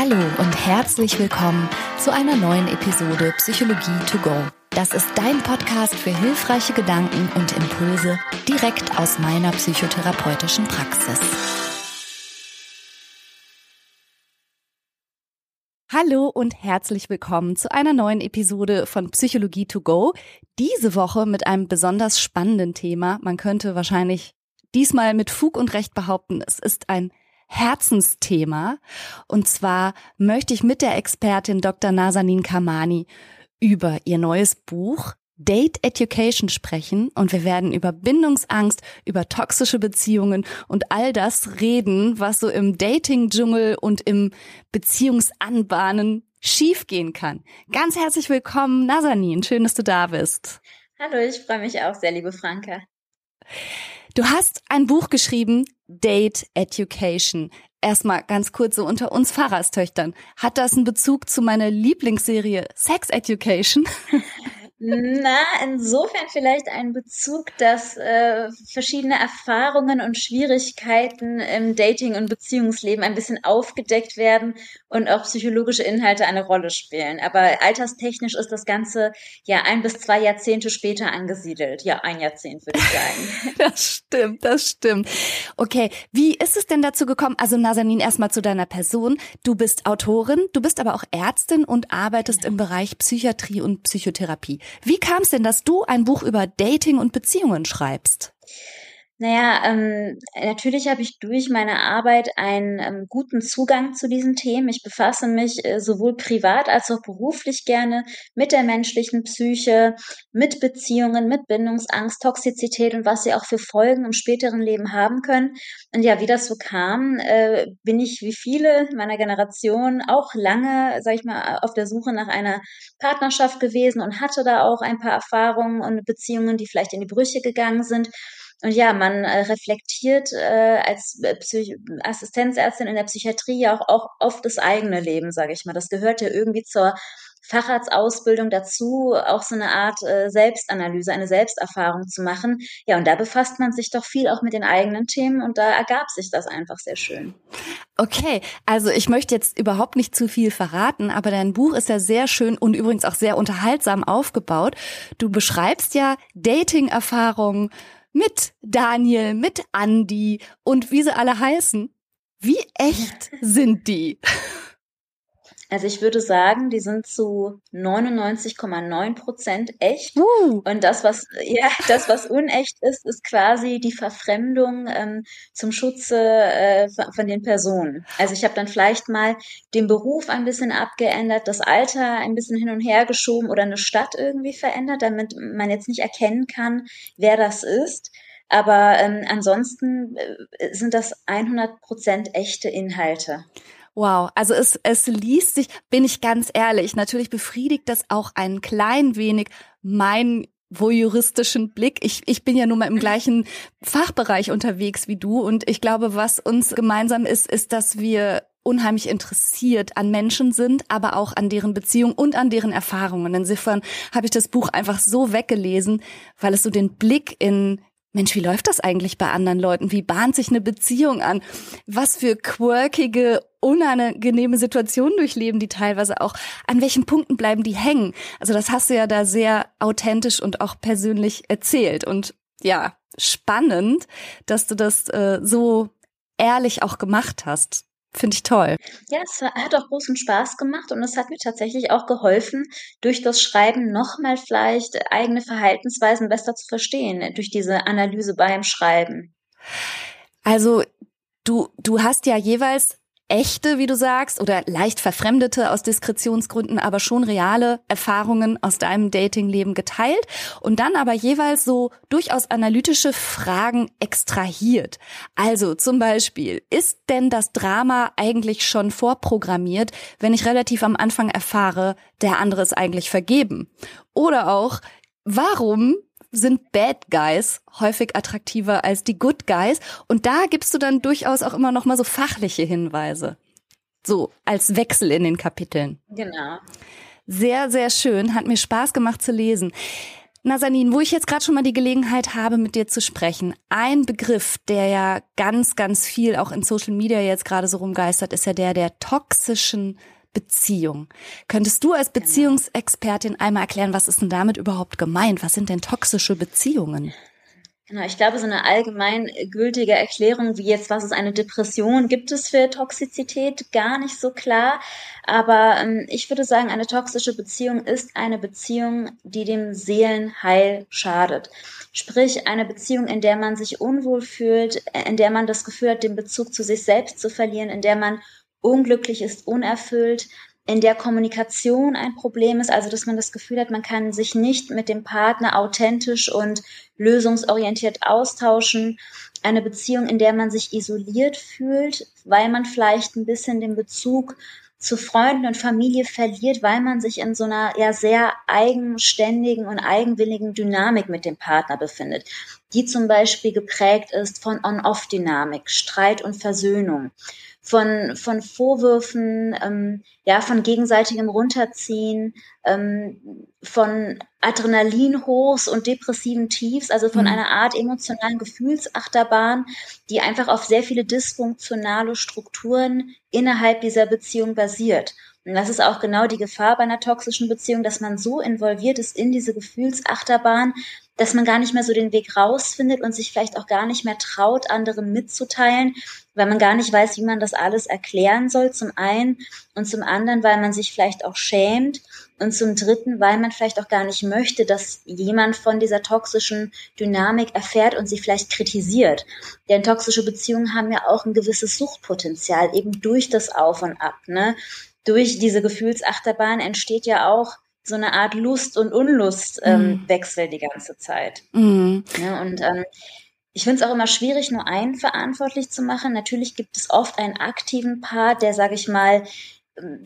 Hallo und herzlich willkommen zu einer neuen Episode Psychologie to go. Das ist dein Podcast für hilfreiche Gedanken und Impulse direkt aus meiner psychotherapeutischen Praxis. Hallo und herzlich willkommen zu einer neuen Episode von Psychologie to go. Diese Woche mit einem besonders spannenden Thema. Man könnte wahrscheinlich diesmal mit Fug und Recht behaupten, es ist ein Herzensthema. Und zwar möchte ich mit der Expertin Dr. Nazanin Kamani über ihr neues Buch Date Education sprechen und wir werden über Bindungsangst, über toxische Beziehungen und all das reden, was so im Dating-Dschungel und im Beziehungsanbahnen schiefgehen kann. Ganz herzlich willkommen, Nazanin. Schön, dass du da bist. Hallo, ich freue mich auch sehr, liebe Franka. Du hast ein Buch geschrieben, Date Education. Erstmal ganz kurz so unter uns Pfarrerstöchtern. Hat das einen Bezug zu meiner Lieblingsserie Sex Education? Na, insofern vielleicht ein Bezug, dass äh, verschiedene Erfahrungen und Schwierigkeiten im Dating- und Beziehungsleben ein bisschen aufgedeckt werden und auch psychologische Inhalte eine Rolle spielen. Aber alterstechnisch ist das Ganze ja ein bis zwei Jahrzehnte später angesiedelt. Ja, ein Jahrzehnt würde ich sagen. das stimmt, das stimmt. Okay, wie ist es denn dazu gekommen? Also Nazanin, erstmal zu deiner Person. Du bist Autorin, du bist aber auch Ärztin und arbeitest ja. im Bereich Psychiatrie und Psychotherapie. Wie kam es denn, dass du ein Buch über Dating und Beziehungen schreibst? Naja, ähm, natürlich habe ich durch meine Arbeit einen ähm, guten Zugang zu diesen Themen. Ich befasse mich äh, sowohl privat als auch beruflich gerne mit der menschlichen Psyche, mit Beziehungen, mit Bindungsangst, Toxizität und was sie auch für Folgen im späteren Leben haben können. Und ja, wie das so kam, äh, bin ich wie viele meiner Generation auch lange, sag ich mal, auf der Suche nach einer Partnerschaft gewesen und hatte da auch ein paar Erfahrungen und Beziehungen, die vielleicht in die Brüche gegangen sind. Und ja, man äh, reflektiert äh, als äh, Psych Assistenzärztin in der Psychiatrie ja auch, auch oft das eigene Leben, sage ich mal. Das gehört ja irgendwie zur Facharztausbildung dazu, auch so eine Art äh, Selbstanalyse, eine Selbsterfahrung zu machen. Ja, und da befasst man sich doch viel auch mit den eigenen Themen und da ergab sich das einfach sehr schön. Okay, also ich möchte jetzt überhaupt nicht zu viel verraten, aber dein Buch ist ja sehr schön und übrigens auch sehr unterhaltsam aufgebaut. Du beschreibst ja Dating-Erfahrungen, mit Daniel, mit Andy und wie sie alle heißen. Wie echt sind die? Also ich würde sagen, die sind zu 99,9 Prozent echt. Uh. Und das, was ja, das, was unecht ist, ist quasi die Verfremdung ähm, zum Schutze äh, von den Personen. Also ich habe dann vielleicht mal den Beruf ein bisschen abgeändert, das Alter ein bisschen hin und her geschoben oder eine Stadt irgendwie verändert, damit man jetzt nicht erkennen kann, wer das ist. Aber ähm, ansonsten äh, sind das 100 Prozent echte Inhalte. Wow, also es, es liest sich, bin ich ganz ehrlich, natürlich befriedigt das auch ein klein wenig mein voyeuristischen Blick. Ich, ich bin ja nun mal im gleichen Fachbereich unterwegs wie du und ich glaube, was uns gemeinsam ist, ist, dass wir unheimlich interessiert an Menschen sind, aber auch an deren Beziehung und an deren Erfahrungen. Insofern habe ich das Buch einfach so weggelesen, weil es so den Blick in Mensch, wie läuft das eigentlich bei anderen Leuten? Wie bahnt sich eine Beziehung an? Was für quirkige, unangenehme Situationen durchleben die teilweise auch? An welchen Punkten bleiben die hängen? Also das hast du ja da sehr authentisch und auch persönlich erzählt. Und ja, spannend, dass du das äh, so ehrlich auch gemacht hast. Finde ich toll. Ja, es hat auch großen Spaß gemacht und es hat mir tatsächlich auch geholfen, durch das Schreiben nochmal vielleicht eigene Verhaltensweisen besser zu verstehen, durch diese Analyse beim Schreiben. Also du, du hast ja jeweils echte, wie du sagst, oder leicht verfremdete aus Diskretionsgründen, aber schon reale Erfahrungen aus deinem Datingleben geteilt und dann aber jeweils so durchaus analytische Fragen extrahiert. Also zum Beispiel, ist denn das Drama eigentlich schon vorprogrammiert, wenn ich relativ am Anfang erfahre, der andere ist eigentlich vergeben? Oder auch, warum sind Bad Guys häufig attraktiver als die Good Guys. Und da gibst du dann durchaus auch immer noch mal so fachliche Hinweise. So, als Wechsel in den Kapiteln. Genau. Sehr, sehr schön. Hat mir Spaß gemacht zu lesen. Nazanin, wo ich jetzt gerade schon mal die Gelegenheit habe, mit dir zu sprechen, ein Begriff, der ja ganz, ganz viel auch in Social Media jetzt gerade so rumgeistert, ist ja der der toxischen Beziehung. Könntest du als genau. Beziehungsexpertin einmal erklären, was ist denn damit überhaupt gemeint? Was sind denn toxische Beziehungen? Genau, ich glaube, so eine allgemein gültige Erklärung wie jetzt, was ist eine Depression, gibt es für Toxizität gar nicht so klar. Aber ähm, ich würde sagen, eine toxische Beziehung ist eine Beziehung, die dem Seelenheil schadet. Sprich, eine Beziehung, in der man sich unwohl fühlt, in der man das Gefühl hat, den Bezug zu sich selbst zu verlieren, in der man unglücklich ist, unerfüllt, in der Kommunikation ein Problem ist, also dass man das Gefühl hat, man kann sich nicht mit dem Partner authentisch und lösungsorientiert austauschen. Eine Beziehung, in der man sich isoliert fühlt, weil man vielleicht ein bisschen den Bezug zu Freunden und Familie verliert, weil man sich in so einer ja sehr eigenständigen und eigenwilligen Dynamik mit dem Partner befindet, die zum Beispiel geprägt ist von On-Off-Dynamik, Streit und Versöhnung von, von Vorwürfen, ähm, ja, von gegenseitigem Runterziehen, ähm, von Adrenalinhochs und depressiven Tiefs, also von mhm. einer Art emotionalen Gefühlsachterbahn, die einfach auf sehr viele dysfunktionale Strukturen innerhalb dieser Beziehung basiert. Und das ist auch genau die Gefahr bei einer toxischen Beziehung, dass man so involviert ist in diese Gefühlsachterbahn, dass man gar nicht mehr so den Weg rausfindet und sich vielleicht auch gar nicht mehr traut, anderen mitzuteilen, weil man gar nicht weiß, wie man das alles erklären soll, zum einen und zum anderen, weil man sich vielleicht auch schämt und zum dritten, weil man vielleicht auch gar nicht möchte, dass jemand von dieser toxischen Dynamik erfährt und sie vielleicht kritisiert. Denn toxische Beziehungen haben ja auch ein gewisses Suchtpotenzial, eben durch das Auf und Ab. Ne? Durch diese Gefühlsachterbahn entsteht ja auch so eine Art Lust- und Unlustwechsel ähm, mm. die ganze Zeit. Mm. Ja, und ähm, ich finde es auch immer schwierig, nur einen verantwortlich zu machen. Natürlich gibt es oft einen aktiven Part, der, sage ich mal,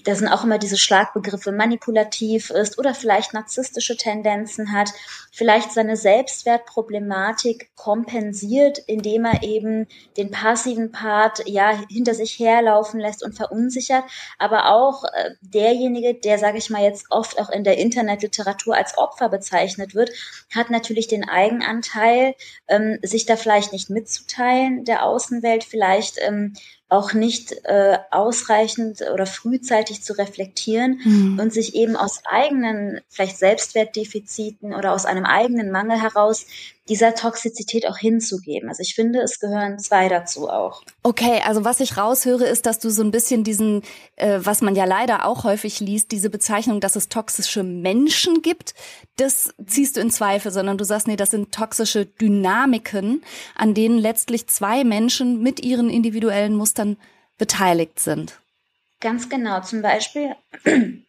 da sind auch immer diese Schlagbegriffe manipulativ ist oder vielleicht narzisstische Tendenzen hat, vielleicht seine Selbstwertproblematik kompensiert, indem er eben den passiven Part ja hinter sich herlaufen lässt und verunsichert, aber auch äh, derjenige, der sage ich mal jetzt oft auch in der Internetliteratur als Opfer bezeichnet wird, hat natürlich den Eigenanteil, ähm, sich da vielleicht nicht mitzuteilen der Außenwelt, vielleicht ähm, auch nicht äh, ausreichend oder frühzeitig zu reflektieren mhm. und sich eben aus eigenen, vielleicht Selbstwertdefiziten oder aus einem eigenen Mangel heraus dieser Toxizität auch hinzugeben. Also ich finde, es gehören zwei dazu auch. Okay, also was ich raushöre, ist, dass du so ein bisschen diesen, äh, was man ja leider auch häufig liest, diese Bezeichnung, dass es toxische Menschen gibt, das ziehst du in Zweifel, sondern du sagst, nee, das sind toxische Dynamiken, an denen letztlich zwei Menschen mit ihren individuellen Mustern beteiligt sind. Ganz genau. Zum Beispiel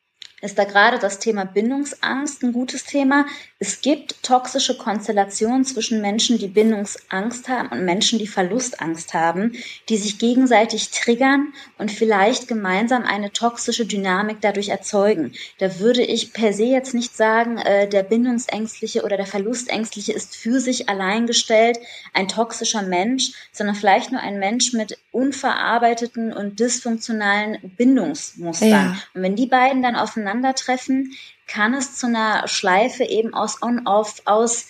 ist da gerade das Thema Bindungsangst ein gutes Thema. Es gibt toxische Konstellationen zwischen Menschen, die Bindungsangst haben und Menschen, die Verlustangst haben, die sich gegenseitig triggern und vielleicht gemeinsam eine toxische Dynamik dadurch erzeugen. Da würde ich per se jetzt nicht sagen, äh, der Bindungsängstliche oder der Verlustängstliche ist für sich allein gestellt ein toxischer Mensch, sondern vielleicht nur ein Mensch mit unverarbeiteten und dysfunktionalen Bindungsmustern. Ja. Und wenn die beiden dann aufeinandertreffen, kann es zu einer Schleife eben aus On-Off, aus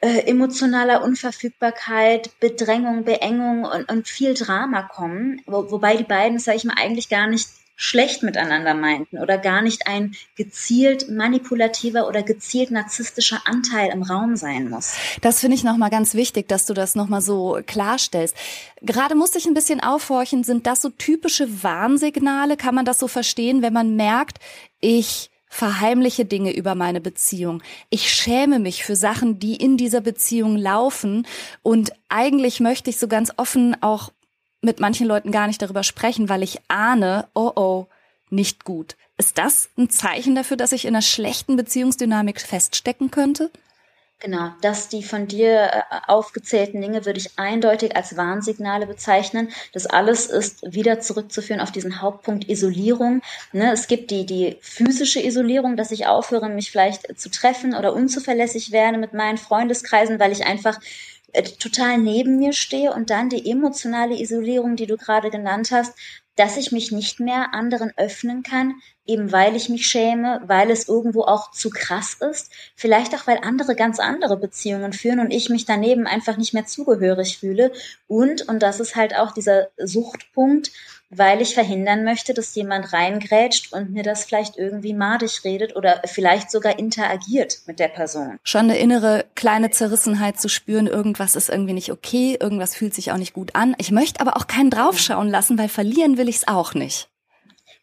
äh, emotionaler Unverfügbarkeit, Bedrängung, Beengung und, und viel Drama kommen, wo, wobei die beiden, sage ich mal, eigentlich gar nicht schlecht miteinander meinten oder gar nicht ein gezielt manipulativer oder gezielt narzisstischer Anteil im Raum sein muss. Das finde ich nochmal ganz wichtig, dass du das nochmal so klarstellst. Gerade musste ich ein bisschen aufhorchen, sind das so typische Warnsignale? Kann man das so verstehen, wenn man merkt, ich verheimliche Dinge über meine Beziehung. Ich schäme mich für Sachen, die in dieser Beziehung laufen und eigentlich möchte ich so ganz offen auch mit manchen Leuten gar nicht darüber sprechen, weil ich ahne, oh oh, nicht gut. Ist das ein Zeichen dafür, dass ich in einer schlechten Beziehungsdynamik feststecken könnte? Genau, dass die von dir äh, aufgezählten Dinge würde ich eindeutig als Warnsignale bezeichnen. Das alles ist wieder zurückzuführen auf diesen Hauptpunkt Isolierung. Ne, es gibt die, die physische Isolierung, dass ich aufhöre, mich vielleicht zu treffen oder unzuverlässig werde mit meinen Freundeskreisen, weil ich einfach total neben mir stehe und dann die emotionale Isolierung, die du gerade genannt hast, dass ich mich nicht mehr anderen öffnen kann, eben weil ich mich schäme, weil es irgendwo auch zu krass ist, vielleicht auch weil andere ganz andere Beziehungen führen und ich mich daneben einfach nicht mehr zugehörig fühle. Und und das ist halt auch dieser Suchtpunkt, weil ich verhindern möchte, dass jemand reingrätscht und mir das vielleicht irgendwie madig redet oder vielleicht sogar interagiert mit der Person. Schon eine innere kleine Zerrissenheit zu spüren, irgendwas ist irgendwie nicht okay, irgendwas fühlt sich auch nicht gut an. Ich möchte aber auch keinen draufschauen lassen, weil verlieren will ich es auch nicht.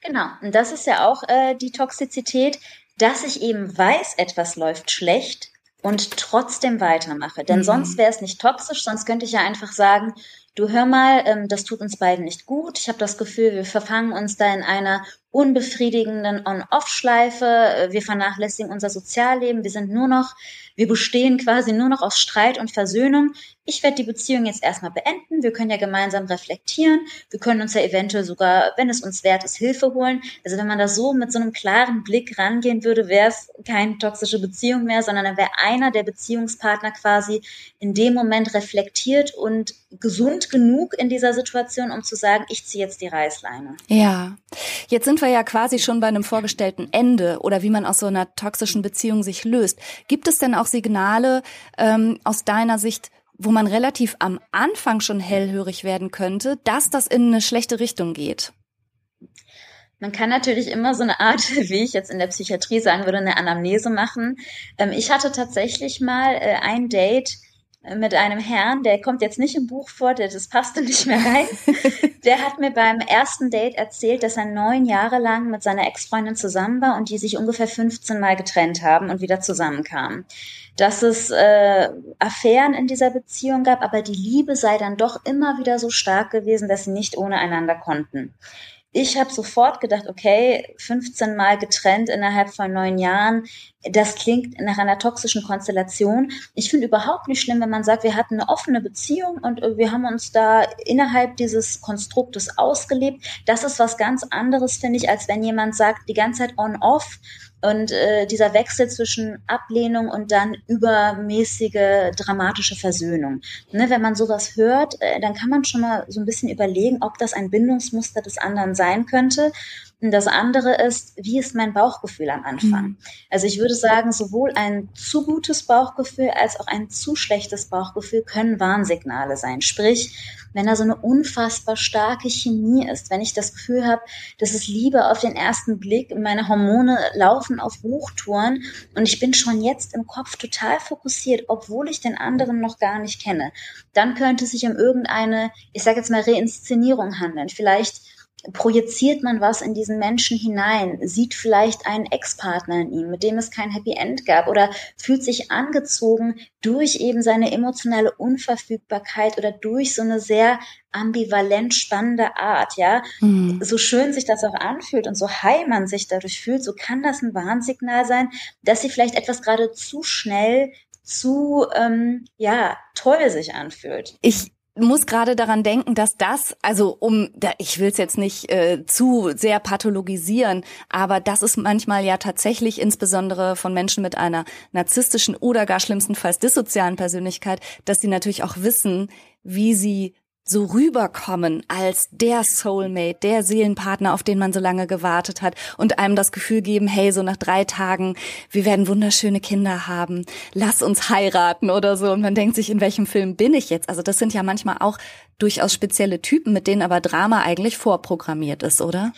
Genau, und das ist ja auch äh, die Toxizität, dass ich eben weiß, etwas läuft schlecht und trotzdem weitermache. Denn mhm. sonst wäre es nicht toxisch, sonst könnte ich ja einfach sagen, du hör mal, ähm, das tut uns beiden nicht gut. Ich habe das Gefühl, wir verfangen uns da in einer unbefriedigenden On-Off-Schleife. Äh, wir vernachlässigen unser Sozialleben. Wir sind nur noch, wir bestehen quasi nur noch aus Streit und Versöhnung ich werde die Beziehung jetzt erstmal beenden. Wir können ja gemeinsam reflektieren. Wir können uns ja eventuell sogar, wenn es uns wert ist, Hilfe holen. Also wenn man da so mit so einem klaren Blick rangehen würde, wäre es keine toxische Beziehung mehr, sondern dann wäre einer der Beziehungspartner quasi in dem Moment reflektiert und gesund genug in dieser Situation, um zu sagen, ich ziehe jetzt die Reißleine. Ja, jetzt sind wir ja quasi schon bei einem vorgestellten Ende oder wie man aus so einer toxischen Beziehung sich löst. Gibt es denn auch Signale ähm, aus deiner Sicht, wo man relativ am Anfang schon hellhörig werden könnte, dass das in eine schlechte Richtung geht? Man kann natürlich immer so eine Art, wie ich jetzt in der Psychiatrie sagen würde, eine Anamnese machen. Ähm, ich hatte tatsächlich mal äh, ein Date mit einem Herrn, der kommt jetzt nicht im Buch vor, der, das passte nicht mehr rein. Der hat mir beim ersten Date erzählt, dass er neun Jahre lang mit seiner Ex-Freundin zusammen war und die sich ungefähr 15 Mal getrennt haben und wieder zusammenkamen dass es äh, Affären in dieser Beziehung gab, aber die Liebe sei dann doch immer wieder so stark gewesen, dass sie nicht ohne einander konnten. Ich habe sofort gedacht, okay, 15 Mal getrennt innerhalb von neun Jahren, das klingt nach einer toxischen Konstellation. Ich finde überhaupt nicht schlimm, wenn man sagt, wir hatten eine offene Beziehung und äh, wir haben uns da innerhalb dieses Konstruktes ausgelebt. Das ist was ganz anderes, finde ich, als wenn jemand sagt, die ganze Zeit on-off und äh, dieser Wechsel zwischen Ablehnung und dann übermäßige dramatische Versöhnung. Ne, wenn man sowas hört, äh, dann kann man schon mal so ein bisschen überlegen, ob das ein Bindungsmuster des anderen sein könnte. Und das andere ist, wie ist mein Bauchgefühl am Anfang? Mhm. Also ich würde sagen, sowohl ein zu gutes Bauchgefühl als auch ein zu schlechtes Bauchgefühl können Warnsignale sein. Sprich, wenn da so eine unfassbar starke Chemie ist, wenn ich das Gefühl habe, das ist Liebe auf den ersten Blick, meine Hormone laufen auf Hochtouren und ich bin schon jetzt im Kopf total fokussiert, obwohl ich den anderen noch gar nicht kenne, dann könnte es sich um irgendeine, ich sage jetzt mal, Reinszenierung handeln. Vielleicht projiziert man was in diesen Menschen hinein, sieht vielleicht einen Ex-Partner in ihm, mit dem es kein Happy End gab oder fühlt sich angezogen durch eben seine emotionale Unverfügbarkeit oder durch so eine sehr ambivalent spannende Art, ja. Mhm. So schön sich das auch anfühlt und so high man sich dadurch fühlt, so kann das ein Warnsignal sein, dass sie vielleicht etwas gerade zu schnell zu ähm, ja toll sich anfühlt. Ich muss gerade daran denken, dass das, also um, ich will es jetzt nicht äh, zu sehr pathologisieren, aber das ist manchmal ja tatsächlich insbesondere von Menschen mit einer narzisstischen oder gar schlimmstenfalls dissozialen Persönlichkeit, dass sie natürlich auch wissen, wie sie so rüberkommen als der Soulmate, der Seelenpartner, auf den man so lange gewartet hat und einem das Gefühl geben, hey, so nach drei Tagen, wir werden wunderschöne Kinder haben, lass uns heiraten oder so. Und man denkt sich, in welchem Film bin ich jetzt? Also das sind ja manchmal auch durchaus spezielle Typen, mit denen aber Drama eigentlich vorprogrammiert ist, oder?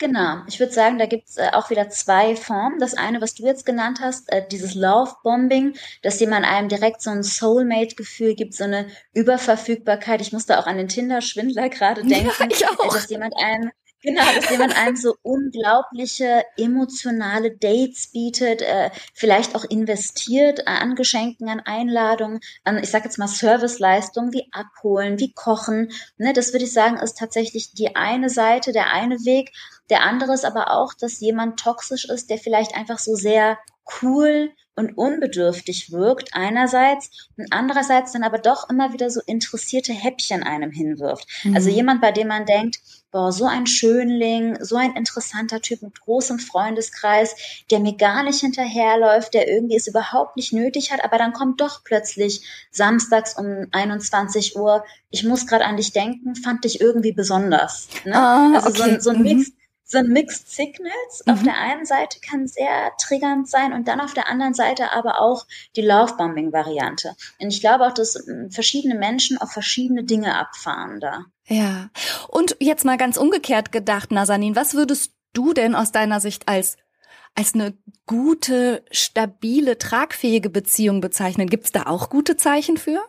Genau, ich würde sagen, da gibt's äh, auch wieder zwei Formen. Das eine, was du jetzt genannt hast, äh, dieses Love-Bombing, dass jemand einem direkt so ein Soulmate-Gefühl gibt, so eine Überverfügbarkeit. Ich musste auch an den Tinder-Schwindler gerade denken, ja, ich auch. dass jemand einem Genau, dass jemand einem so unglaubliche emotionale Dates bietet, äh, vielleicht auch investiert an Geschenken, an Einladungen, an, ich sage jetzt mal Serviceleistungen wie Abholen, wie Kochen. Ne, das würde ich sagen, ist tatsächlich die eine Seite, der eine Weg. Der andere ist aber auch, dass jemand toxisch ist, der vielleicht einfach so sehr cool und unbedürftig wirkt einerseits und andererseits dann aber doch immer wieder so interessierte Häppchen einem hinwirft. Also mhm. Also jemand, bei dem man denkt, boah, so ein Schönling, so ein interessanter Typ mit großem Freundeskreis, der mir gar nicht hinterherläuft, der irgendwie es überhaupt nicht nötig hat, aber dann kommt doch plötzlich samstags um 21 Uhr, ich muss gerade an dich denken, fand dich irgendwie besonders. Ne? Oh, also okay. so, so ein Mix, mhm sind Mixed Signals. Mhm. Auf der einen Seite kann sehr triggernd sein und dann auf der anderen Seite aber auch die Love-Bombing-Variante. Und ich glaube auch, dass ähm, verschiedene Menschen auf verschiedene Dinge abfahren da. Ja. Und jetzt mal ganz umgekehrt gedacht, Nazanin, was würdest du denn aus deiner Sicht als als eine gute, stabile, tragfähige Beziehung bezeichnen? Gibt es da auch gute Zeichen für?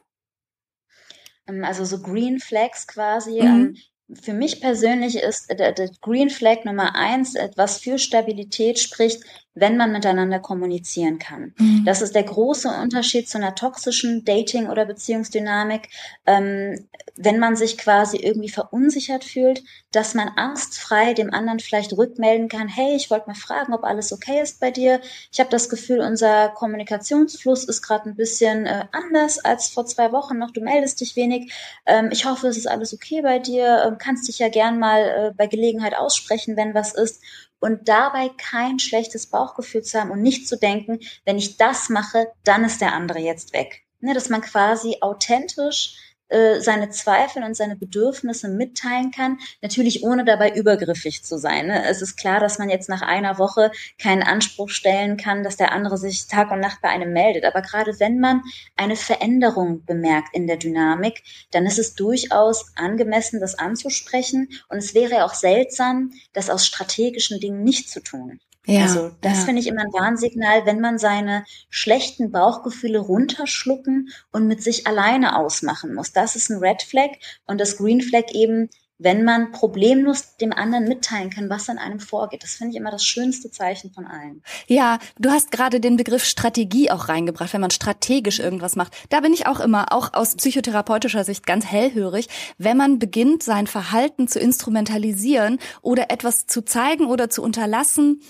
Ähm, also so Green Flags quasi. Mhm. Für mich persönlich ist der, der Green Flag Nummer eins, was für Stabilität spricht, wenn man miteinander kommunizieren kann. Mhm. Das ist der große Unterschied zu einer toxischen Dating- oder Beziehungsdynamik, ähm, wenn man sich quasi irgendwie verunsichert fühlt, dass man angstfrei dem anderen vielleicht rückmelden kann, hey, ich wollte mal fragen, ob alles okay ist bei dir. Ich habe das Gefühl, unser Kommunikationsfluss ist gerade ein bisschen äh, anders als vor zwei Wochen noch. Du meldest dich wenig. Ähm, ich hoffe, es ist alles okay bei dir. Ähm, kannst dich ja gern mal äh, bei Gelegenheit aussprechen, wenn was ist und dabei kein schlechtes Bauchgefühl zu haben und nicht zu denken, wenn ich das mache, dann ist der andere jetzt weg. Ne, dass man quasi authentisch äh, seine Zweifel und seine Bedürfnisse mitteilen kann, natürlich ohne dabei übergriffig zu sein. Ne? Es ist klar, dass man jetzt nach einer Woche keinen Anspruch stellen kann, dass der andere sich Tag und Nacht bei einem meldet. Aber gerade wenn man eine Veränderung bemerkt in der Dynamik, dann ist es durchaus angemessen, das anzusprechen. Und es wäre auch seltsam, das aus strategischen Dingen nicht zu tun. Ja, also das ja. finde ich immer ein Warnsignal, wenn man seine schlechten Bauchgefühle runterschlucken und mit sich alleine ausmachen muss. Das ist ein Red Flag und das Green Flag eben, wenn man problemlos dem anderen mitteilen kann, was an einem vorgeht. Das finde ich immer das schönste Zeichen von allen. Ja, du hast gerade den Begriff Strategie auch reingebracht, wenn man strategisch irgendwas macht. Da bin ich auch immer, auch aus psychotherapeutischer Sicht ganz hellhörig, wenn man beginnt, sein Verhalten zu instrumentalisieren oder etwas zu zeigen oder zu unterlassen,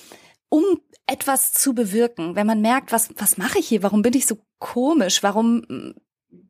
um etwas zu bewirken, wenn man merkt, was, was mache ich hier? Warum bin ich so komisch? Warum,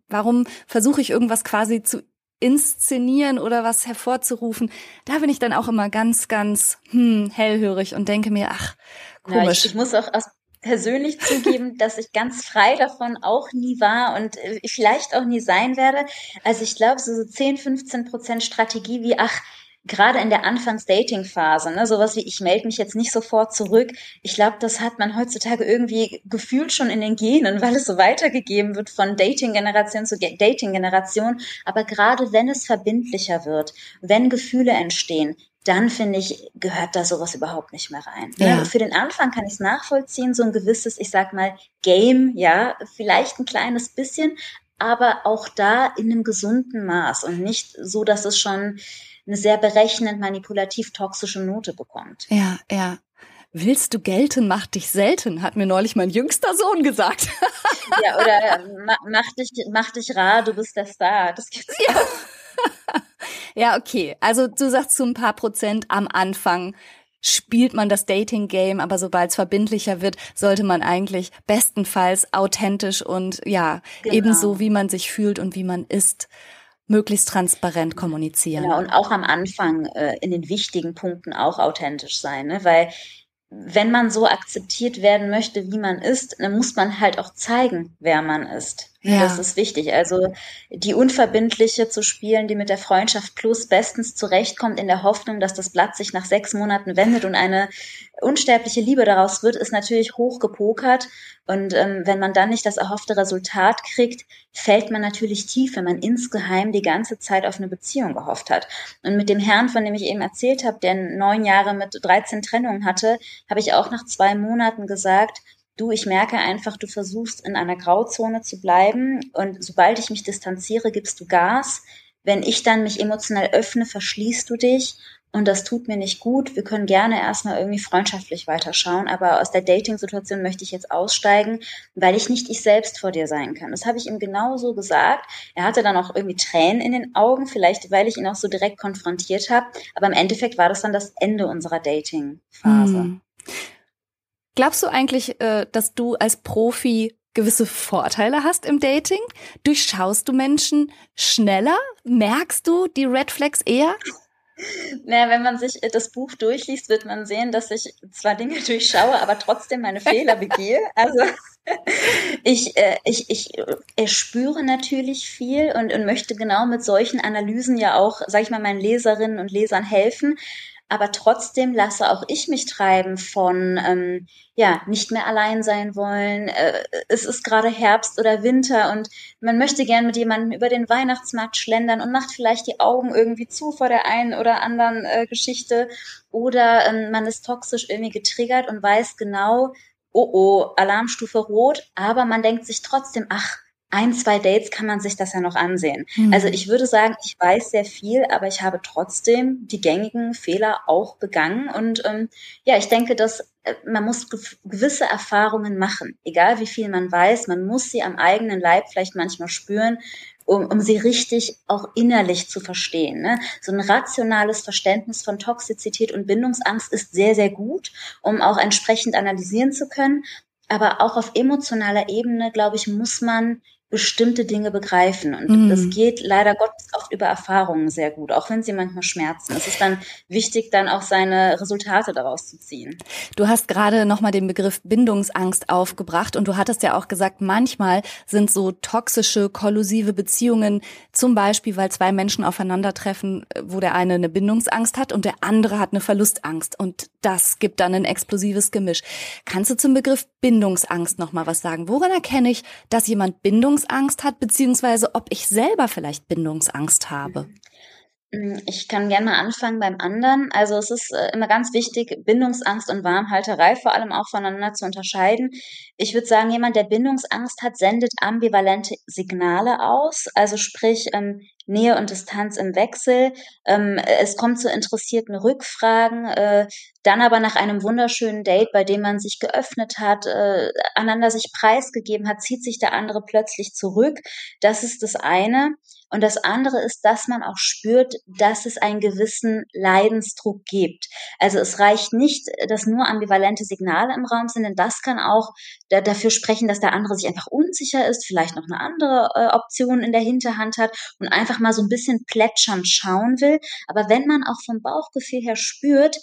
warum versuche ich irgendwas quasi zu inszenieren oder was hervorzurufen? Da bin ich dann auch immer ganz, ganz hm, hellhörig und denke mir, ach, komisch. Ja, ich, ich muss auch aus persönlich zugeben, dass ich ganz frei davon auch nie war und äh, vielleicht auch nie sein werde. Also ich glaube, so, so 10, 15 Prozent Strategie wie, ach, gerade in der Anfangs-Dating-Phase, ne, sowas wie ich melde mich jetzt nicht sofort zurück. Ich glaube, das hat man heutzutage irgendwie gefühlt schon in den Genen, weil es so weitergegeben wird von Dating-Generation zu Dating-Generation. Aber gerade wenn es verbindlicher wird, wenn Gefühle entstehen, dann finde ich, gehört da sowas überhaupt nicht mehr rein. Ne? Ja. Für den Anfang kann ich es nachvollziehen, so ein gewisses, ich sag mal, Game, ja, vielleicht ein kleines bisschen, aber auch da in einem gesunden Maß und nicht so, dass es schon eine sehr berechnend manipulativ toxische Note bekommt. Ja, ja. Willst du gelten, mach dich selten, hat mir neulich mein jüngster Sohn gesagt. ja, oder mach dich, mach dich rar, du bist der Star. Das gibt's ja. auch. ja, okay. Also du sagst zu ein paar Prozent am Anfang spielt man das Dating-Game, aber sobald es verbindlicher wird, sollte man eigentlich bestenfalls authentisch und ja, genau. ebenso wie man sich fühlt und wie man ist, möglichst transparent kommunizieren. Genau, und auch am Anfang äh, in den wichtigen Punkten auch authentisch sein, ne? weil wenn man so akzeptiert werden möchte, wie man ist, dann muss man halt auch zeigen, wer man ist. Ja. Das ist wichtig. Also die unverbindliche zu spielen, die mit der Freundschaft plus bestens zurechtkommt, in der Hoffnung, dass das Blatt sich nach sechs Monaten wendet und eine unsterbliche Liebe daraus wird, ist natürlich hoch gepokert. Und ähm, wenn man dann nicht das erhoffte Resultat kriegt, fällt man natürlich tief, wenn man insgeheim die ganze Zeit auf eine Beziehung gehofft hat. Und mit dem Herrn, von dem ich eben erzählt habe, der neun Jahre mit 13 Trennungen hatte, habe ich auch nach zwei Monaten gesagt, du, ich merke einfach, du versuchst in einer Grauzone zu bleiben und sobald ich mich distanziere, gibst du Gas. Wenn ich dann mich emotional öffne, verschließt du dich und das tut mir nicht gut. Wir können gerne erstmal irgendwie freundschaftlich weiterschauen, aber aus der Dating-Situation möchte ich jetzt aussteigen, weil ich nicht ich selbst vor dir sein kann. Das habe ich ihm genauso gesagt. Er hatte dann auch irgendwie Tränen in den Augen, vielleicht weil ich ihn auch so direkt konfrontiert habe, aber im Endeffekt war das dann das Ende unserer Dating-Phase. Hm. Glaubst du eigentlich, äh, dass du als Profi gewisse Vorteile hast im Dating? Durchschaust du Menschen schneller? Merkst du die Red Flags eher? Naja, wenn man sich das Buch durchliest, wird man sehen, dass ich zwar Dinge durchschaue, aber trotzdem meine Fehler begehe. Also ich, äh, ich, ich äh, spüre natürlich viel und, und möchte genau mit solchen Analysen ja auch, sag ich mal, meinen Leserinnen und Lesern helfen aber trotzdem lasse auch ich mich treiben von ähm, ja nicht mehr allein sein wollen. Äh, es ist gerade Herbst oder Winter und man möchte gern mit jemandem über den Weihnachtsmarkt schlendern und macht vielleicht die Augen irgendwie zu vor der einen oder anderen äh, Geschichte oder ähm, man ist toxisch irgendwie getriggert und weiß genau, oh oh, Alarmstufe rot, aber man denkt sich trotzdem, ach ein, zwei Dates kann man sich das ja noch ansehen. Mhm. Also ich würde sagen, ich weiß sehr viel, aber ich habe trotzdem die gängigen Fehler auch begangen. Und ähm, ja, ich denke, dass äh, man muss gewisse Erfahrungen machen. Egal wie viel man weiß, man muss sie am eigenen Leib vielleicht manchmal spüren, um, um sie richtig auch innerlich zu verstehen. Ne? So ein rationales Verständnis von Toxizität und Bindungsangst ist sehr, sehr gut, um auch entsprechend analysieren zu können. Aber auch auf emotionaler Ebene, glaube ich, muss man bestimmte Dinge begreifen. Und mm. das geht leider Gottes oft über Erfahrungen sehr gut, auch wenn sie manchmal schmerzen. Es ist dann wichtig, dann auch seine Resultate daraus zu ziehen. Du hast gerade nochmal den Begriff Bindungsangst aufgebracht und du hattest ja auch gesagt, manchmal sind so toxische, kollusive Beziehungen, zum Beispiel, weil zwei Menschen aufeinandertreffen, wo der eine eine Bindungsangst hat und der andere hat eine Verlustangst. Und das gibt dann ein explosives Gemisch. Kannst du zum Begriff Bindungsangst nochmal was sagen? Woran erkenne ich, dass jemand Bindungsangst Bindungsangst hat, beziehungsweise ob ich selber vielleicht Bindungsangst habe? Mm, ich kann gerne mal anfangen beim anderen. Also es ist äh, immer ganz wichtig, Bindungsangst und Warmhalterei vor allem auch voneinander zu unterscheiden. Ich würde sagen, jemand, der Bindungsangst hat, sendet ambivalente Signale aus. Also sprich, ähm, Nähe und Distanz im Wechsel. Ähm, es kommt zu interessierten Rückfragen, äh, dann aber nach einem wunderschönen Date, bei dem man sich geöffnet hat, äh, einander sich preisgegeben hat, zieht sich der andere plötzlich zurück. Das ist das eine. Und das andere ist, dass man auch spürt, dass es einen gewissen Leidensdruck gibt. Also es reicht nicht, dass nur ambivalente Signale im Raum sind, denn das kann auch da, dafür sprechen, dass der andere sich einfach unsicher ist, vielleicht noch eine andere äh, Option in der Hinterhand hat und einfach mal so ein bisschen plätschern schauen will. Aber wenn man auch vom Bauchgefühl her spürt,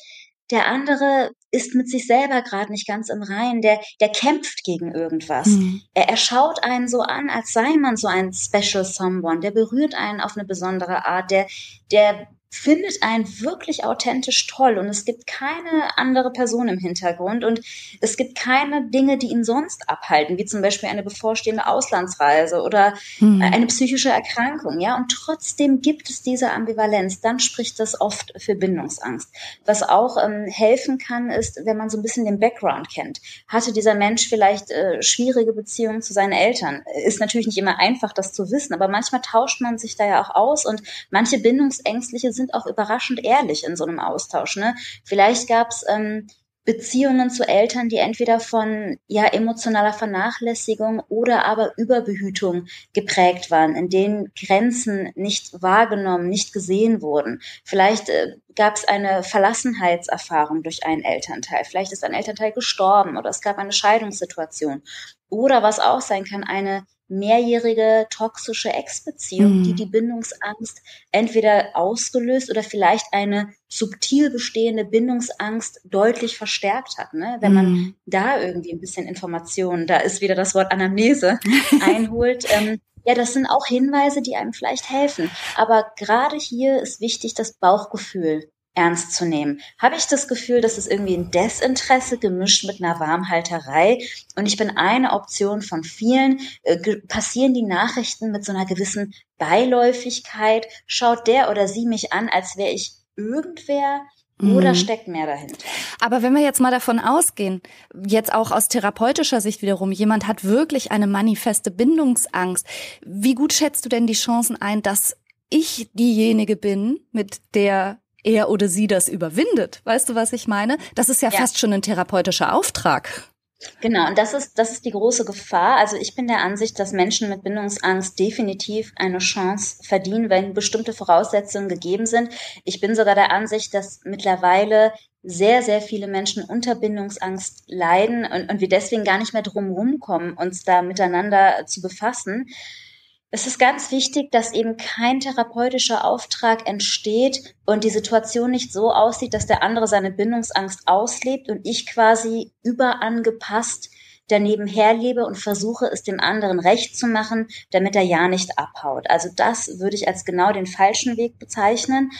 der andere ist mit sich selber gerade nicht ganz im Reinen, der, der kämpft gegen irgendwas. Mhm. Er, er schaut einen so an, als sei man so ein Special Someone, der berührt einen auf eine besondere Art, der, der findet einen wirklich authentisch toll und es gibt keine andere Person im Hintergrund und es gibt keine Dinge, die ihn sonst abhalten, wie zum Beispiel eine bevorstehende Auslandsreise oder hm. eine psychische Erkrankung, ja, und trotzdem gibt es diese Ambivalenz, dann spricht das oft für Bindungsangst. Was auch ähm, helfen kann, ist, wenn man so ein bisschen den Background kennt. Hatte dieser Mensch vielleicht äh, schwierige Beziehungen zu seinen Eltern? Ist natürlich nicht immer einfach, das zu wissen, aber manchmal tauscht man sich da ja auch aus und manche Bindungsängstliche sind auch überraschend ehrlich in so einem Austausch. Ne? Vielleicht gab es ähm, Beziehungen zu Eltern, die entweder von ja emotionaler Vernachlässigung oder aber Überbehütung geprägt waren, in denen Grenzen nicht wahrgenommen, nicht gesehen wurden. Vielleicht äh, gab es eine Verlassenheitserfahrung durch einen Elternteil. Vielleicht ist ein Elternteil gestorben oder es gab eine Scheidungssituation. Oder was auch sein kann, eine mehrjährige toxische Ex-Beziehung, mhm. die die Bindungsangst entweder ausgelöst oder vielleicht eine subtil bestehende Bindungsangst deutlich verstärkt hat. Ne? Wenn man mhm. da irgendwie ein bisschen Informationen, da ist wieder das Wort Anamnese, einholt, ähm, ja, das sind auch Hinweise, die einem vielleicht helfen. Aber gerade hier ist wichtig das Bauchgefühl ernst zu nehmen. Habe ich das Gefühl, dass es irgendwie ein Desinteresse gemischt mit einer Warmhalterei und ich bin eine Option von vielen, äh, passieren die Nachrichten mit so einer gewissen Beiläufigkeit, schaut der oder sie mich an, als wäre ich irgendwer, oder mhm. steckt mehr dahinter? Aber wenn wir jetzt mal davon ausgehen, jetzt auch aus therapeutischer Sicht wiederum, jemand hat wirklich eine manifeste Bindungsangst. Wie gut schätzt du denn die Chancen ein, dass ich diejenige bin, mit der er oder sie das überwindet. Weißt du, was ich meine? Das ist ja, ja. fast schon ein therapeutischer Auftrag. Genau, und das ist, das ist die große Gefahr. Also ich bin der Ansicht, dass Menschen mit Bindungsangst definitiv eine Chance verdienen, wenn bestimmte Voraussetzungen gegeben sind. Ich bin sogar der Ansicht, dass mittlerweile sehr, sehr viele Menschen unter Bindungsangst leiden und, und wir deswegen gar nicht mehr drum rumkommen, uns da miteinander zu befassen. Es ist ganz wichtig, dass eben kein therapeutischer Auftrag entsteht und die Situation nicht so aussieht, dass der andere seine Bindungsangst auslebt und ich quasi überangepasst daneben herlebe und versuche es dem anderen recht zu machen, damit er ja nicht abhaut. Also das würde ich als genau den falschen Weg bezeichnen.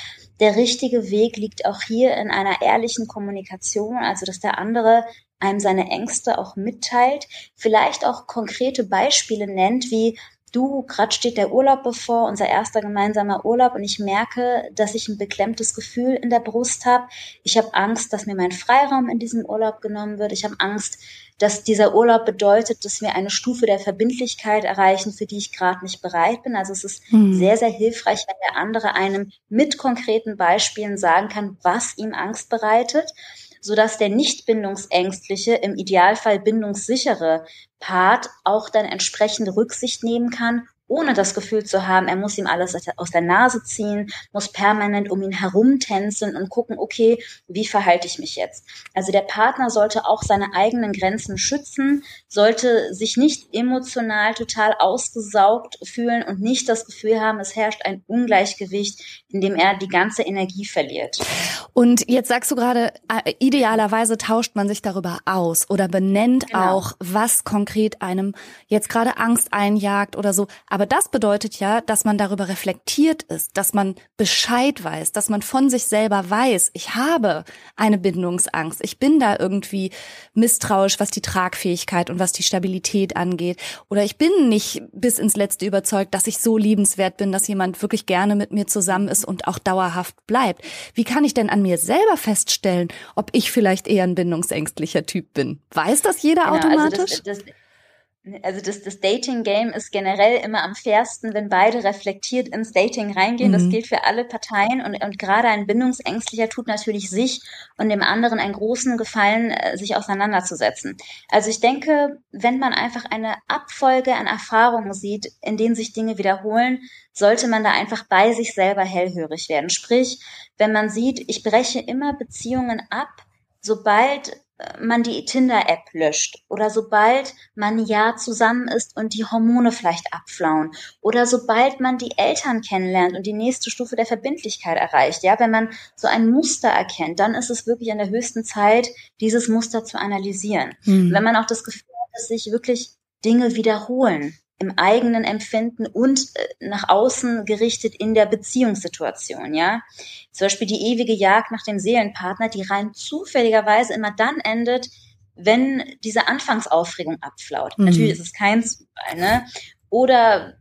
Der richtige Weg liegt auch hier in einer ehrlichen Kommunikation, also dass der andere einem seine Ängste auch mitteilt, vielleicht auch konkrete Beispiele nennt, wie du, gerade steht der Urlaub bevor, unser erster gemeinsamer Urlaub, und ich merke, dass ich ein beklemmtes Gefühl in der Brust habe. Ich habe Angst, dass mir mein Freiraum in diesem Urlaub genommen wird. Ich habe Angst, dass dieser Urlaub bedeutet, dass wir eine Stufe der Verbindlichkeit erreichen, für die ich gerade nicht bereit bin. Also es ist mhm. sehr, sehr hilfreich, wenn der andere einem mit konkreten Beispielen sagen kann, was ihm Angst bereitet sodass der nicht bindungsängstliche, im Idealfall bindungssichere Part auch dann entsprechend Rücksicht nehmen kann ohne das Gefühl zu haben, er muss ihm alles aus der Nase ziehen, muss permanent um ihn herumtänzeln und gucken, okay, wie verhalte ich mich jetzt? Also der Partner sollte auch seine eigenen Grenzen schützen, sollte sich nicht emotional total ausgesaugt fühlen und nicht das Gefühl haben, es herrscht ein Ungleichgewicht, in dem er die ganze Energie verliert. Und jetzt sagst du gerade, äh, idealerweise tauscht man sich darüber aus oder benennt genau. auch, was konkret einem jetzt gerade Angst einjagt oder so. Aber das bedeutet ja, dass man darüber reflektiert ist, dass man Bescheid weiß, dass man von sich selber weiß, ich habe eine Bindungsangst, ich bin da irgendwie misstrauisch, was die Tragfähigkeit und was die Stabilität angeht. Oder ich bin nicht bis ins Letzte überzeugt, dass ich so liebenswert bin, dass jemand wirklich gerne mit mir zusammen ist und auch dauerhaft bleibt. Wie kann ich denn an mir selber feststellen, ob ich vielleicht eher ein bindungsängstlicher Typ bin? Weiß das jeder genau, automatisch? Also das, das also das, das Dating-Game ist generell immer am fairsten, wenn beide reflektiert ins Dating reingehen. Mhm. Das gilt für alle Parteien und, und gerade ein Bindungsängstlicher tut natürlich sich und dem anderen einen großen Gefallen, äh, sich auseinanderzusetzen. Also ich denke, wenn man einfach eine Abfolge an Erfahrungen sieht, in denen sich Dinge wiederholen, sollte man da einfach bei sich selber hellhörig werden. Sprich, wenn man sieht, ich breche immer Beziehungen ab, sobald man die Tinder-App löscht oder sobald man ja zusammen ist und die Hormone vielleicht abflauen oder sobald man die Eltern kennenlernt und die nächste Stufe der Verbindlichkeit erreicht. Ja, wenn man so ein Muster erkennt, dann ist es wirklich an der höchsten Zeit, dieses Muster zu analysieren. Mhm. Wenn man auch das Gefühl hat, dass sich wirklich Dinge wiederholen, im eigenen Empfinden und äh, nach außen gerichtet in der Beziehungssituation, ja. Zum Beispiel die ewige Jagd nach dem Seelenpartner, die rein zufälligerweise immer dann endet, wenn diese Anfangsaufregung abflaut. Mhm. Natürlich ist es kein Zufall, ne? Oder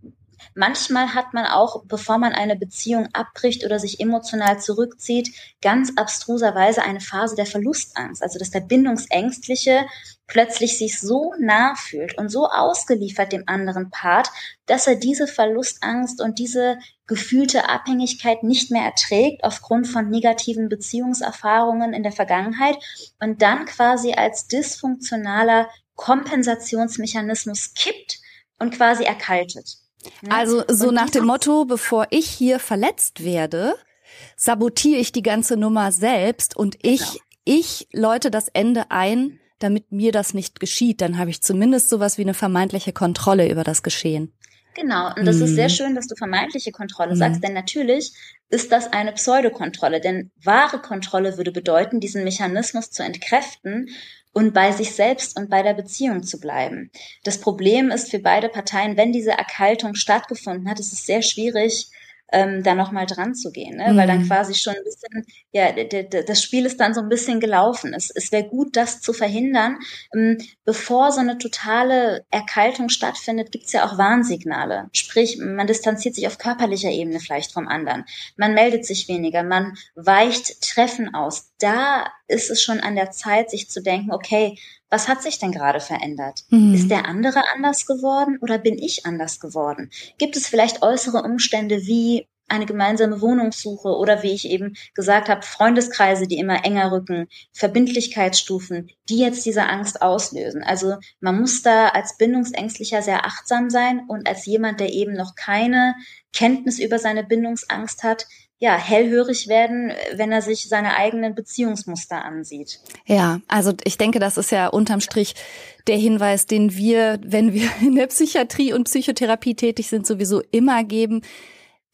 Manchmal hat man auch, bevor man eine Beziehung abbricht oder sich emotional zurückzieht, ganz abstruserweise eine Phase der Verlustangst. Also dass der Bindungsängstliche plötzlich sich so nah fühlt und so ausgeliefert dem anderen Part, dass er diese Verlustangst und diese gefühlte Abhängigkeit nicht mehr erträgt aufgrund von negativen Beziehungserfahrungen in der Vergangenheit und dann quasi als dysfunktionaler Kompensationsmechanismus kippt und quasi erkaltet. Also so nach dem Motto, bevor ich hier verletzt werde, sabotiere ich die ganze Nummer selbst und ich, genau. ich läute das Ende ein, damit mir das nicht geschieht. Dann habe ich zumindest sowas wie eine vermeintliche Kontrolle über das Geschehen. Genau, und das mhm. ist sehr mhm. schön, dass du vermeintliche Kontrolle mhm. sagst, denn natürlich ist das eine Pseudokontrolle, denn wahre Kontrolle würde bedeuten, diesen Mechanismus zu entkräften und bei sich selbst und bei der Beziehung zu bleiben. Das Problem ist für beide Parteien, wenn diese Erkaltung stattgefunden hat, ist es sehr schwierig, ähm, da nochmal dran zu gehen, ne? Mhm. weil dann mhm. quasi schon ein bisschen, ja, das Spiel ist dann so ein bisschen gelaufen. Es, es wäre gut, das zu verhindern. Ähm, bevor so eine totale Erkaltung stattfindet, gibt's ja auch Warnsignale. Sprich, man distanziert sich auf körperlicher Ebene vielleicht vom anderen. Man meldet sich weniger, man weicht Treffen aus. Da ist es schon an der Zeit, sich zu denken, okay, was hat sich denn gerade verändert? Mhm. Ist der andere anders geworden oder bin ich anders geworden? Gibt es vielleicht äußere Umstände wie eine gemeinsame Wohnungssuche oder wie ich eben gesagt habe, Freundeskreise, die immer enger rücken, Verbindlichkeitsstufen, die jetzt diese Angst auslösen. Also man muss da als Bindungsängstlicher sehr achtsam sein und als jemand, der eben noch keine Kenntnis über seine Bindungsangst hat, ja, hellhörig werden, wenn er sich seine eigenen Beziehungsmuster ansieht. Ja, also ich denke, das ist ja unterm Strich der Hinweis, den wir, wenn wir in der Psychiatrie und Psychotherapie tätig sind, sowieso immer geben.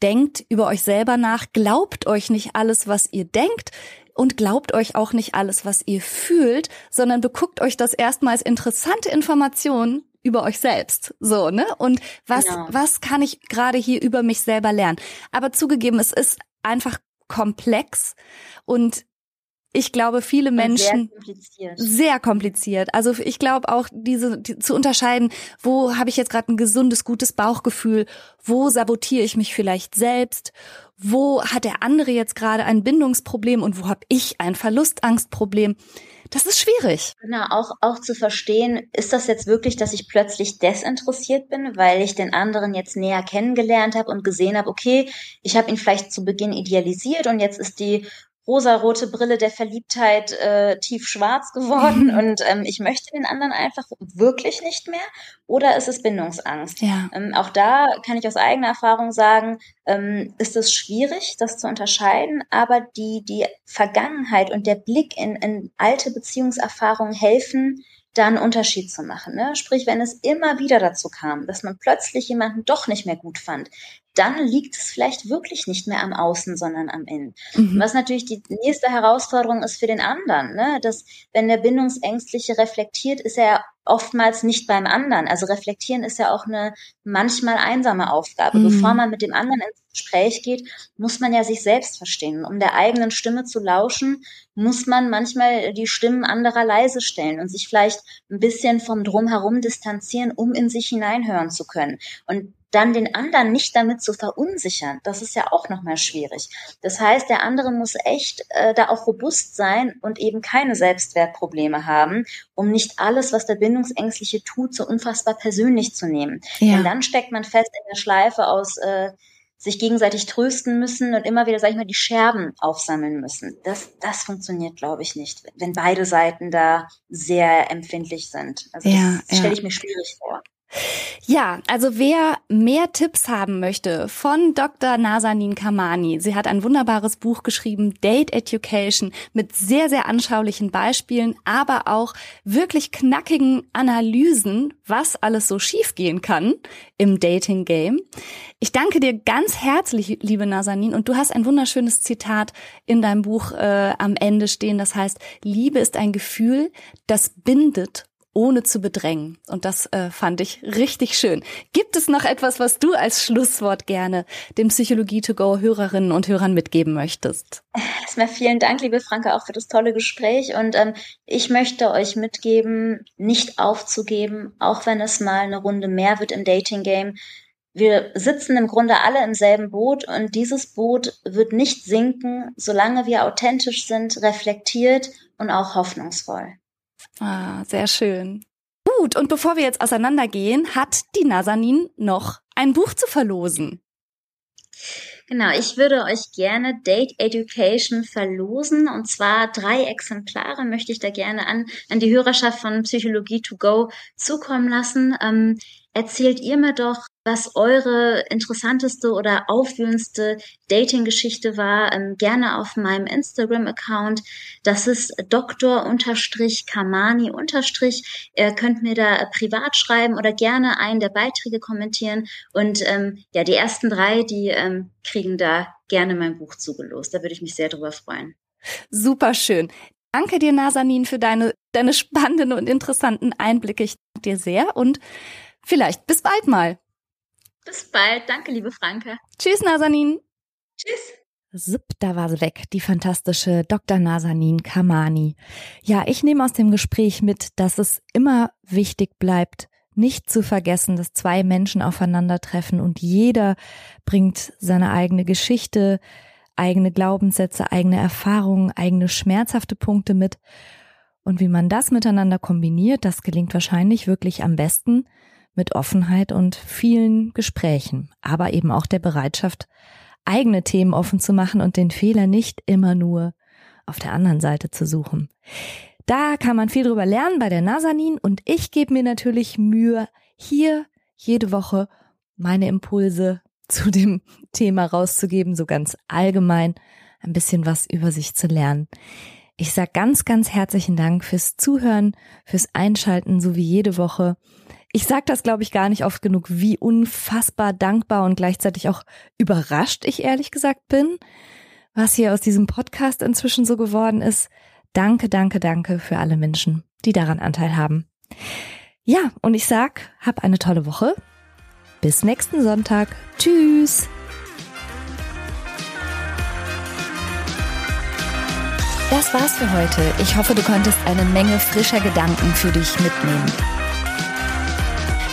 Denkt über euch selber nach, glaubt euch nicht alles, was ihr denkt und glaubt euch auch nicht alles, was ihr fühlt, sondern beguckt euch das erstmal als interessante Information über euch selbst. So, ne? Und was, genau. was kann ich gerade hier über mich selber lernen? Aber zugegeben, es ist einfach komplex und ich glaube, viele Menschen sehr kompliziert. sehr kompliziert. Also ich glaube auch diese die, zu unterscheiden, wo habe ich jetzt gerade ein gesundes, gutes Bauchgefühl, wo sabotiere ich mich vielleicht selbst, wo hat der andere jetzt gerade ein Bindungsproblem und wo habe ich ein Verlustangstproblem. Das ist schwierig. Genau, auch, auch zu verstehen, ist das jetzt wirklich, dass ich plötzlich desinteressiert bin, weil ich den anderen jetzt näher kennengelernt habe und gesehen habe, okay, ich habe ihn vielleicht zu Beginn idealisiert und jetzt ist die rosarote Brille der Verliebtheit äh, tief schwarz geworden und ähm, ich möchte den anderen einfach wirklich nicht mehr oder ist es Bindungsangst? Ja. Ähm, auch da kann ich aus eigener Erfahrung sagen, ähm, ist es schwierig, das zu unterscheiden, aber die, die Vergangenheit und der Blick in, in alte Beziehungserfahrungen helfen, da einen Unterschied zu machen. Ne? Sprich, wenn es immer wieder dazu kam, dass man plötzlich jemanden doch nicht mehr gut fand, dann liegt es vielleicht wirklich nicht mehr am Außen, sondern am Innen. Mhm. Was natürlich die nächste Herausforderung ist für den anderen, ne? dass wenn der Bindungsängstliche reflektiert, ist er oftmals nicht beim anderen. Also reflektieren ist ja auch eine manchmal einsame Aufgabe. Mhm. Bevor man mit dem anderen ins Gespräch geht, muss man ja sich selbst verstehen. Um der eigenen Stimme zu lauschen, muss man manchmal die Stimmen anderer leise stellen und sich vielleicht ein bisschen vom Drumherum distanzieren, um in sich hineinhören zu können. Und dann den anderen nicht damit zu verunsichern, das ist ja auch nochmal schwierig. Das heißt, der andere muss echt äh, da auch robust sein und eben keine Selbstwertprobleme haben, um nicht alles, was der Bindungsängstliche tut, so unfassbar persönlich zu nehmen. Ja. Denn dann steckt man fest in der Schleife aus äh, sich gegenseitig trösten müssen und immer wieder, sag ich mal, die Scherben aufsammeln müssen. Das, das funktioniert, glaube ich, nicht, wenn beide Seiten da sehr empfindlich sind. Also ja, das ja. stelle ich mir schwierig vor. Ja, also wer mehr Tipps haben möchte von Dr. Nazanin Kamani, sie hat ein wunderbares Buch geschrieben, Date Education, mit sehr, sehr anschaulichen Beispielen, aber auch wirklich knackigen Analysen, was alles so schiefgehen kann im Dating Game. Ich danke dir ganz herzlich, liebe Nazanin, und du hast ein wunderschönes Zitat in deinem Buch äh, am Ende stehen, das heißt, Liebe ist ein Gefühl, das bindet ohne zu bedrängen. Und das äh, fand ich richtig schön. Gibt es noch etwas, was du als Schlusswort gerne den Psychologie to go Hörerinnen und Hörern mitgeben möchtest? Erstmal vielen Dank, liebe Franke, auch für das tolle Gespräch. Und ähm, ich möchte euch mitgeben, nicht aufzugeben, auch wenn es mal eine Runde mehr wird im Dating Game. Wir sitzen im Grunde alle im selben Boot und dieses Boot wird nicht sinken, solange wir authentisch sind, reflektiert und auch hoffnungsvoll. Ah, sehr schön. Gut, und bevor wir jetzt auseinandergehen, hat die Nasanin noch ein Buch zu verlosen. Genau, ich würde euch gerne Date Education verlosen und zwar drei Exemplare möchte ich da gerne an, an die Hörerschaft von Psychologie to go zukommen lassen. Ähm, erzählt ihr mir doch, was eure interessanteste oder aufwühlendste Dating-Geschichte war, ähm, gerne auf meinem Instagram-Account. Das ist Dr. Kamani Ihr könnt mir da privat schreiben oder gerne einen der Beiträge kommentieren. Und ähm, ja, die ersten drei, die ähm, kriegen da gerne mein Buch zugelost. Da würde ich mich sehr drüber freuen. Super schön. Danke dir, Nasanin, für deine, deine spannenden und interessanten Einblicke. Ich danke dir sehr und vielleicht bis bald mal. Bis bald. Danke, liebe Franke. Tschüss, Nasanin. Tschüss. Sipp, da war sie weg, die fantastische Dr. Nasanin Kamani. Ja, ich nehme aus dem Gespräch mit, dass es immer wichtig bleibt, nicht zu vergessen, dass zwei Menschen aufeinandertreffen und jeder bringt seine eigene Geschichte, eigene Glaubenssätze, eigene Erfahrungen, eigene schmerzhafte Punkte mit. Und wie man das miteinander kombiniert, das gelingt wahrscheinlich wirklich am besten, mit Offenheit und vielen Gesprächen, aber eben auch der Bereitschaft, eigene Themen offen zu machen und den Fehler nicht immer nur auf der anderen Seite zu suchen. Da kann man viel drüber lernen bei der Nasanin und ich gebe mir natürlich Mühe, hier jede Woche meine Impulse zu dem Thema rauszugeben, so ganz allgemein ein bisschen was über sich zu lernen. Ich sage ganz, ganz herzlichen Dank fürs Zuhören, fürs Einschalten, so wie jede Woche. Ich sage das, glaube ich, gar nicht oft genug, wie unfassbar dankbar und gleichzeitig auch überrascht ich ehrlich gesagt bin, was hier aus diesem Podcast inzwischen so geworden ist. Danke, danke, danke für alle Menschen, die daran Anteil haben. Ja, und ich sag, hab eine tolle Woche. Bis nächsten Sonntag. Tschüss. Das war's für heute. Ich hoffe, du konntest eine Menge frischer Gedanken für dich mitnehmen.